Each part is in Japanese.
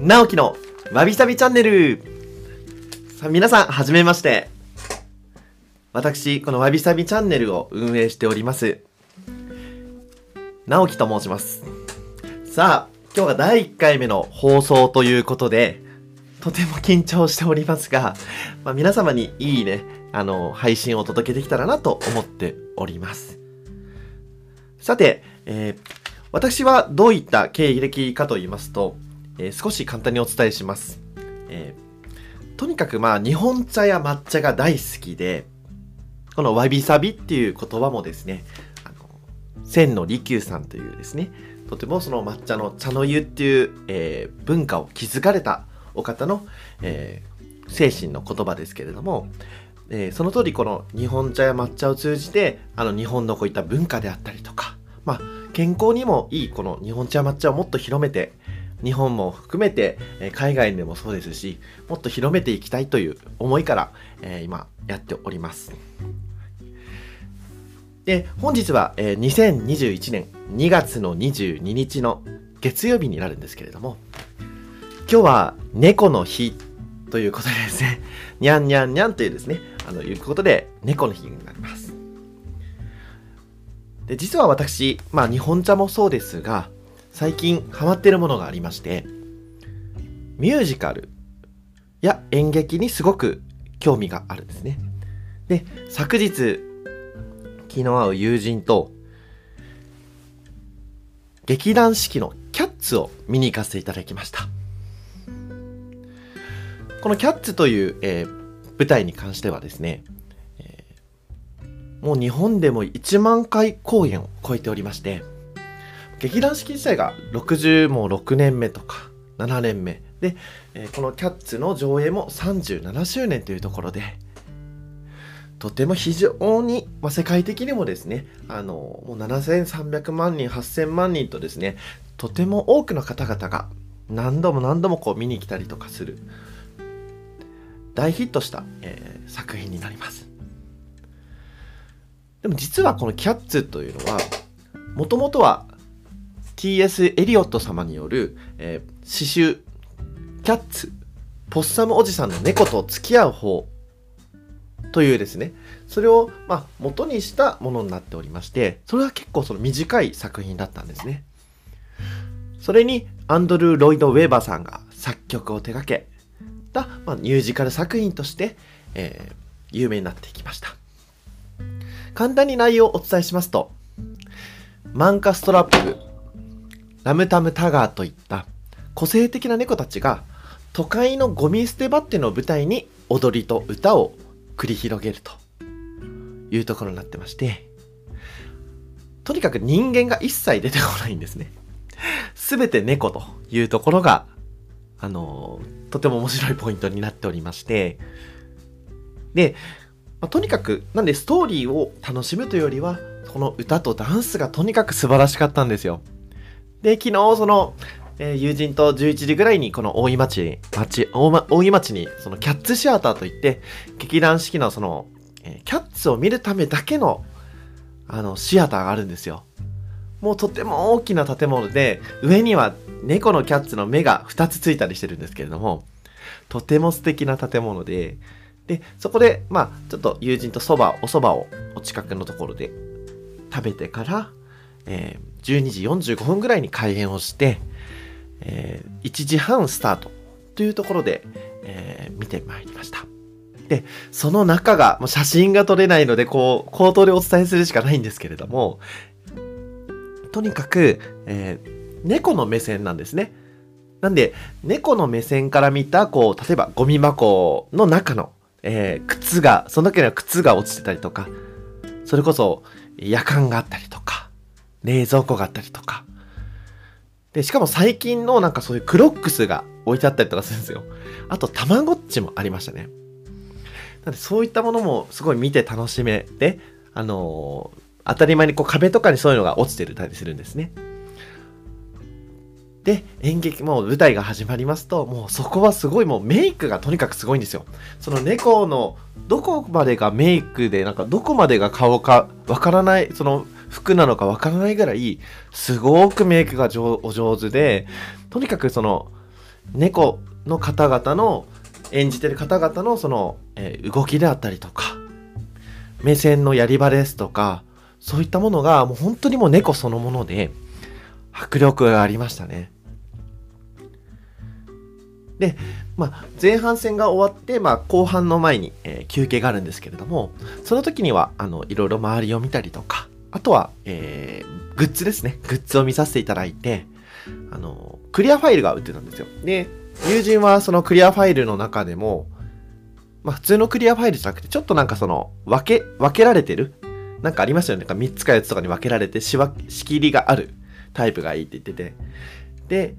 直樹のわびさびチャンネルさあ皆さん、はじめまして。私、このわびさびチャンネルを運営しております。直樹と申します。さあ、今日が第1回目の放送ということで、とても緊張しておりますが、まあ、皆様にいいね、あの、配信をお届けできたらなと思っております。さて、えー私はどういった経歴かと言いますと、えー少し簡単にお伝えします。えーとにかくまあ日本茶や抹茶が大好きで、このわびさびっていう言葉もですね、あの、千の利休さんというですね、とてもその抹茶の茶の湯っていう、えー文化を築かれたお方の、えー精神の言葉ですけれども、えーその通りこの日本茶や抹茶を通じて、あの日本のこういった文化であったりとか、まあ健康にもいいこの日本茶や抹茶をもっと広めて日本も含めてえ海外でもそうですしもっと広めていきたいという思いから、え今やっております。で本日は、え2021年2月の22日の月曜日になるんですけれども今日は猫の日ということでですねにゃんにゃんにゃんというですねあのいうことで猫の日になります。で実は私、まあ日本茶もそうですが、最近ハマってるものがありまして、ミュージカルや演劇にすごく興味があるんですね。で、昨日、気の合う友人と、劇団四季のキャッツを見に行かせていただきました。このキャッツという、えー舞台に関してはですね、もう日本でも1万回公演を超えておりまして、劇団四季自体が60もう6年目とか7年目で、えこのキャッツの上映も37周年というところで、とても非常に、まあ、世界的にもですね、あの、もう7300万人、8000万人とですね、とても多くの方々が何度も何度もこう見に来たりとかする、大ヒットした、えー作品になります。でも実はこのキャッツというのは、もともとは T.S. エリオット様による、えー詩集、キャッツ、ポッサムおじさんの猫と付き合う方というですね、それを、まあ、元にしたものになっておりまして、それは結構その短い作品だったんですね。それにアンドルー・ロイド・ウェーバーさんが作曲を手掛けた、まあ、ミュージカル作品として、えー有名になっていきました。簡単に内容をお伝えしますと、マンカストラップ、ラムタムタガーといった個性的な猫たちが都会のゴミ捨て場っていうのを舞台に踊りと歌を繰り広げるというところになってまして、とにかく人間が一切出てこないんですね。すべて猫というところが、あのとても面白いポイントになっておりまして、で、まあとにかく、なんでストーリーを楽しむというよりは、この歌とダンスがとにかく素晴らしかったんですよ。で、昨日、その、えー友人と11時ぐらいに、この大井町、町、大ま大井町に、そのキャッツシアターといって、劇団四季のその、えーキャッツを見るためだけの、あの、シアターがあるんですよ。もうとても大きな建物で、上には猫のキャッツの目が2つついたりしてるんですけれども、とても素敵な建物で、で、そこで、まあ、ちょっと友人とそば、お蕎麦をお近くのところで食べてから、えー12時45分ぐらいに開演をして、えー1時半スタートというところで、えー見てまいりました。で、その中が、もう写真が撮れないので、こう、口頭でお伝えするしかないんですけれども、とにかく、えー猫の目線なんですね。なんで、猫の目線から見た、こう、例えばゴミ箱の中の、えー靴が、その時には靴が落ちてたりとか、それこそ夜間があったりとか、冷蔵庫があったりとか。で、しかも最近のなんかそういうクロックスが置いてあったりとかするんですよ。あと、たまごっちもありましたね。なんで、そういったものもすごい見て楽しめて、あのー当たり前にこう壁とかにそういうのが落ちてるたりするんですね。で、演劇、もう舞台が始まりますと、もうそこはすごいもうメイクがとにかくすごいんですよ。その猫のどこまでがメイクで、なんかどこまでが顔かわからない、その服なのかわからないぐらい、すごくメイクが上お上手で、とにかくその、猫の方々の演じてる方々のその、えー、動きであったりとか目線のやり場ですとかそういったものがもう本当にもう猫そのもので迫力がありましたね。で、まあ、前半戦が終わって、まあ、後半の前に、えー、休憩があるんですけれどもその時にはあのいろいろ周りを見たりとかあとは、えー、グッズですね。グッズを見させていただいてあのクリアファイルが売ってたんですよ。で友人はそのクリアファイルの中でも、まあ、普通のクリアファイルじゃなくてちょっとなんかその分け分けられてる？なんかありましたよね。なんか3つか4つとかに分けられて仕切りがあるタイプがいいって言ってて。で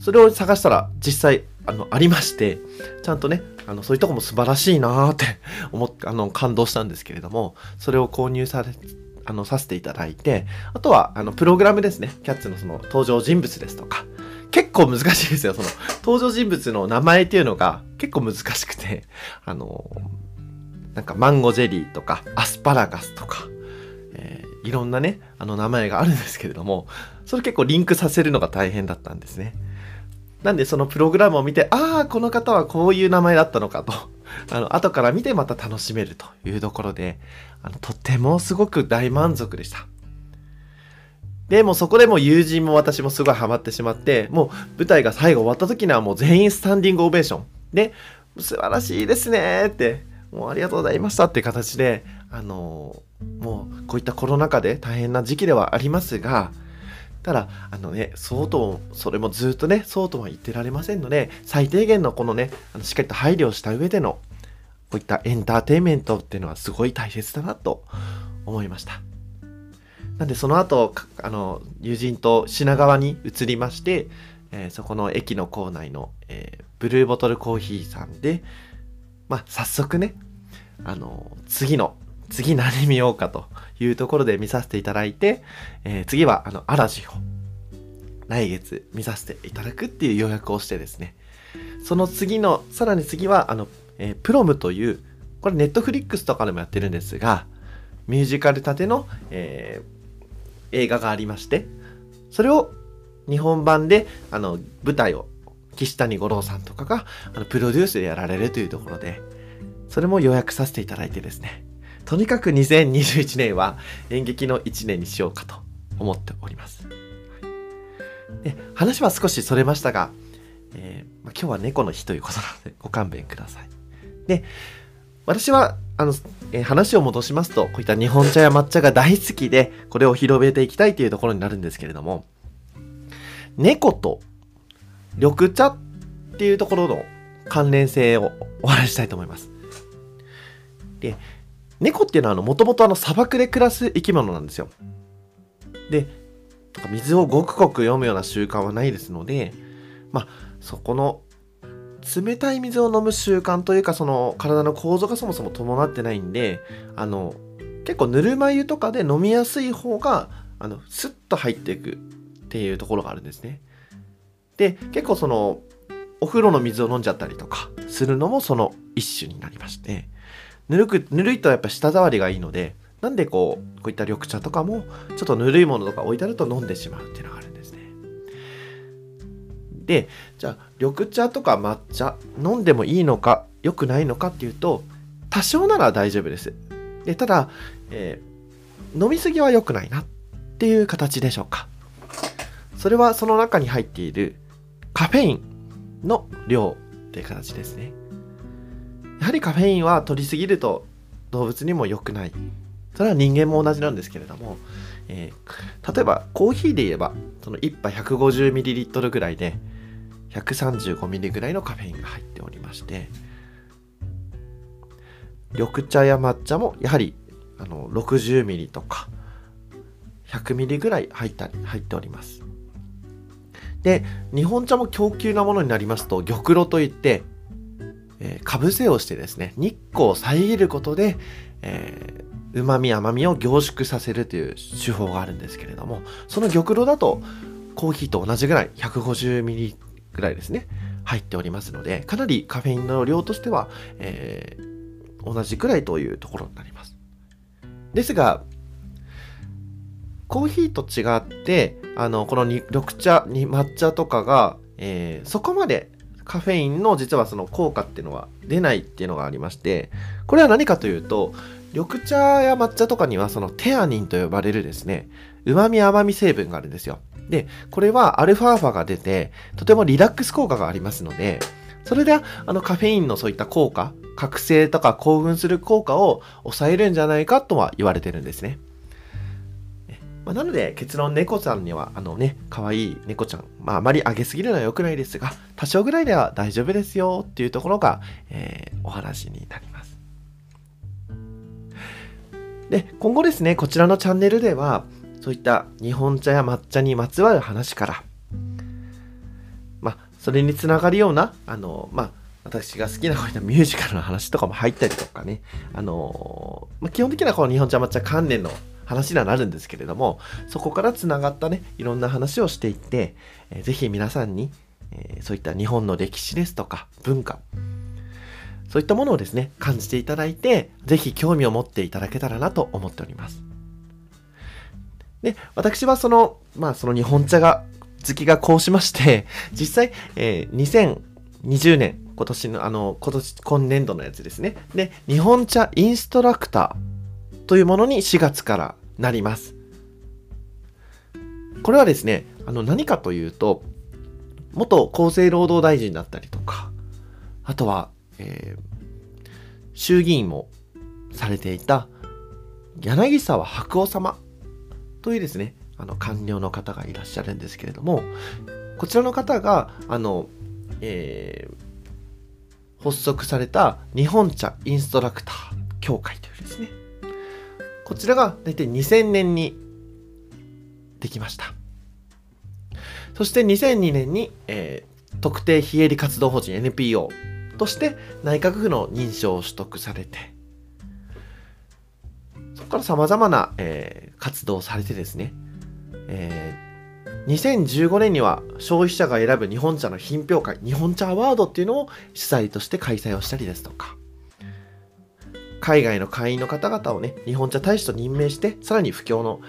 それを探したら実際あのありましてちゃんとねあのそういうとこも素晴らしいなーって思ってあの感動したんですけれどもそれを購入されあのさせていただいてあとはあのプログラムですね。キャッツのその登場人物ですとか。結構難しいですよ。その登場人物の名前っていうのが結構難しくて。あのなんかマンゴージェリーとかアスパラガスとか、えー、いろんなねあの名前があるんですけれどもそれ結構リンクさせるのが大変だったんですね。なんでそのプログラムを見て、ああ、この方はこういう名前だったのかと、あの、後から見てまた楽しめるというところで、あの、とてもすごく大満足でした。で、もそこでも友人も私もすごいハマってしまって、もう舞台が最後終わった時にはもう全員スタンディングオベーション。で、素晴らしいですねって、もうありがとうございましたっていう形で、あのもうこういったコロナ禍で大変な時期ではありますが、ただ、あのね、そうとそれもずっとね、そうとは言ってられませんので、最低限のこのね、あのしっかりと配慮した上での、こういったエンターテインメントっていうのはすごい大切だなと思いました。なんでその後、あの、友人と品川に移りまして、えー、そこの駅の構内の、えー、ブルーボトルコーヒーさんで、まあ、早速ね、あの、次の次何見ようかというところで見させていただいて、えー、次はあの、アラジを来月見させていただくっていう予約をしてですね、その次の、さらに次は、あの、えー、プロムという、これネットフリックスとかでもやってるんですが、ミュージカル立ての、えー、映画がありまして、それを日本版で、あの、舞台を岸谷五郎さんとかがあのプロデュースでやられるというところで、それも予約させていただいてですね、とにかく2021年は演劇の1年にしようかと思っております。で話は少しそれましたが、えー、まあ、今日は猫の日ということなのでご勘弁ください。で、私は、あの、えー、話を戻しますと、こういった日本茶や抹茶が大好きで、これを広めていきたいというところになるんですけれども、猫と緑茶っていうところの関連性をお話ししたいと思います。で、猫っていうのはもともと砂漠で暮らす生き物なんですよ。で、水をごくごく読むような習慣はないですので、まあ、そこの冷たい水を飲む習慣というか、その体の構造がそもそも伴ってないんで、あの、結構ぬるま湯とかで飲みやすい方が、あの、スッと入っていくっていうところがあるんですね。で、結構その、お風呂の水を飲んじゃったりとかするのもその一種になりまして、ぬるく、ぬるいとやっぱ舌触りがいいので、なんでこう、こういった緑茶とかも、ちょっとぬるいものとか置いてあると飲んでしまうっていうのがあるんですね。で、じゃあ、緑茶とか抹茶、飲んでもいいのか、良くないのかっていうと、多少なら大丈夫です。で、ただ、えー、飲みすぎは良くないなっていう形でしょうか。それはその中に入っているカフェインの量っていう形ですね。りカフェインは取りすぎると動物にも良くない。それは人間も同じなんですけれども、えー、例えばコーヒーで言えばその1杯 150ml ぐらいで 135ml ぐらいのカフェインが入っておりまして緑茶や抹茶もやはりあの 60ml とか 100ml ぐらい入ったり入っております。で日本茶も供給なものになりますと玉露といってえ、かぶせをしてですね、日光を遮ることで、えー、旨味甘みを凝縮させるという手法があるんですけれども、その玉露だとコーヒーと同じぐらい、150ミリぐらいですね、入っておりますので、かなりカフェインの量としては、えー、同じくらいというところになります。ですが、コーヒーと違って、あの、この緑茶に抹茶とかが、えー、そこまでカフェインの実はその効果っていうのは出ないっていうのがありましてこれは何かというと緑茶や抹茶とかにはそのテアニンと呼ばれるですね旨味甘み成分があるんですよ。でこれはアルファーファが出てとてもリラックス効果がありますのでそれであのカフェインのそういった効果覚醒とか興奮する効果を抑えるんじゃないかとは言われてるんですね。まあ、なので結論猫ちゃんにはあのね可愛い猫ちゃん、まあ、あまり上げすぎるのは良くないですが多少ぐらいでは大丈夫ですよっていうところが、えー、お話になります。で今後ですねこちらのチャンネルではそういった日本茶や抹茶にまつわる話からまあそれにつながるようなあのまあ私が好きなこういったミュージカルの話とかも入ったりとかね、あのまあ、基本的にはこの日本茶抹茶関連の話にはなるんですけれども、そこからつながったね、いろんな話をしていって、えー、ぜひ皆さんに、えー、そういった日本の歴史ですとか文化、そういったものをですね、感じていただいて、ぜひ興味を持っていただけたらなと思っております。で、私はその、まあその日本茶が、好きがこうしまして、実際、えー、2020年、今年の、あの、今年、今年度のやつですね。で、日本茶インストラクターというものに4月からなります。これはですね、あの何かというと、元厚生労働大臣だったりとか、あとは、えー、衆議院もされていた柳沢白鸚様というですね、あの官僚の方がいらっしゃるんですけれども、こちらの方が、あの、えー、発足された日本茶インストラクター協会という、こちらが大体2000年にできました。そして2002年に、えー、特定非営利活動法人 NPO として内閣府の認証を取得されて、そこから様々な、えー、活動をされてですね、えー、2015年には消費者が選ぶ日本茶の品評会、日本茶アワードっていうのを主催として開催をしたりですとか、海外の会員の方々をね、日本茶大使と任命して、さらに布教の、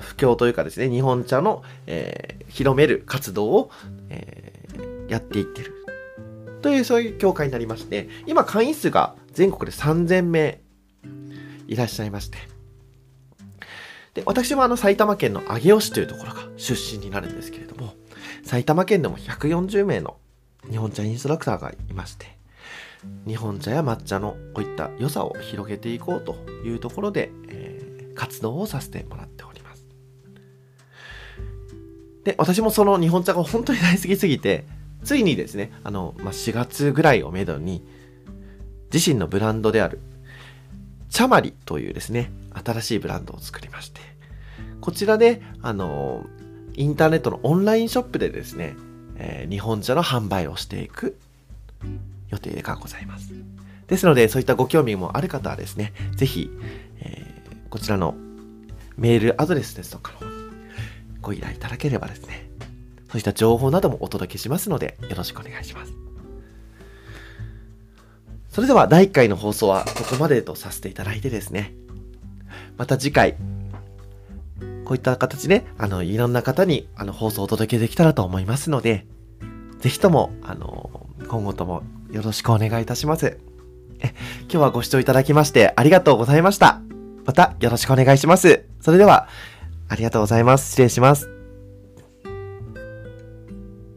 布教というかですね、日本茶の、えー、広める活動を、えー、やっていってる。という、そういう協会になりまして、今会員数が全国で3000名いらっしゃいまして、で、私はあの埼玉県の上尾市というところが出身になるんですけれども、埼玉県でも140名の日本茶インストラクターがいまして、日本茶や抹茶のこういった良さを広げていこうというところで、えー、活動をさせてもらっております。で、私もその日本茶が本当に大好きすぎて、ついにですね、あの、まあ、4月ぐらいをめどに、自身のブランドである、茶まりというですね、新しいブランドを作りまして、こちらで、あの、インターネットのオンラインショップでですね、えー、日本茶の販売をしていく定がございます。ですので、そういったご興味もある方はですね、ぜひ、えー、こちらのメールアドレスですとかのご依頼いただければですね、そういった情報などもお届けしますので、よろしくお願いします。それでは第1回の放送はここまでとさせていただいてですね、また次回、こういった形で、あの、いろんな方に、あの、放送をお届けできたらと思いますので、ぜひとも、あの、今後ともよろしくお願いいたします。え、今日はご視聴いただきましてありがとうございました。またよろしくお願いします。それでは、ありがとうございます。失礼します。